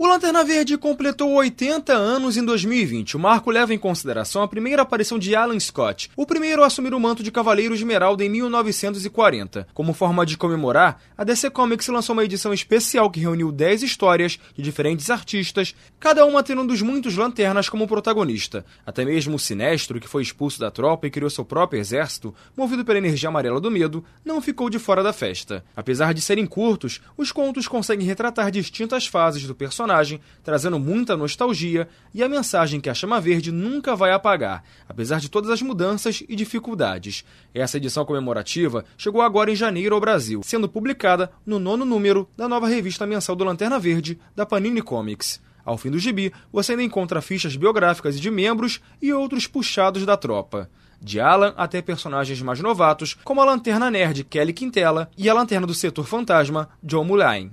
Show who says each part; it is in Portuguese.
Speaker 1: O Lanterna Verde completou 80 anos em 2020. O marco leva em consideração a primeira aparição de Alan Scott, o primeiro a assumir o manto de Cavaleiro Esmeralda em 1940. Como forma de comemorar, a DC Comics lançou uma edição especial que reuniu 10 histórias de diferentes artistas, cada uma tendo um dos muitos lanternas como protagonista. Até mesmo o Sinestro, que foi expulso da tropa e criou seu próprio exército, movido pela energia amarela do medo, não ficou de fora da festa. Apesar de serem curtos, os contos conseguem retratar distintas fases do personagem personagem, trazendo muita nostalgia e a mensagem que a Chama Verde nunca vai apagar, apesar de todas as mudanças e dificuldades. Essa edição comemorativa chegou agora em janeiro ao Brasil, sendo publicada no nono número da nova revista mensal do Lanterna Verde, da Panini Comics. Ao fim do gibi, você ainda encontra fichas biográficas de membros e outros puxados da tropa. De Alan até personagens mais novatos, como a Lanterna Nerd Kelly Quintela e a Lanterna do Setor Fantasma John Mulaney.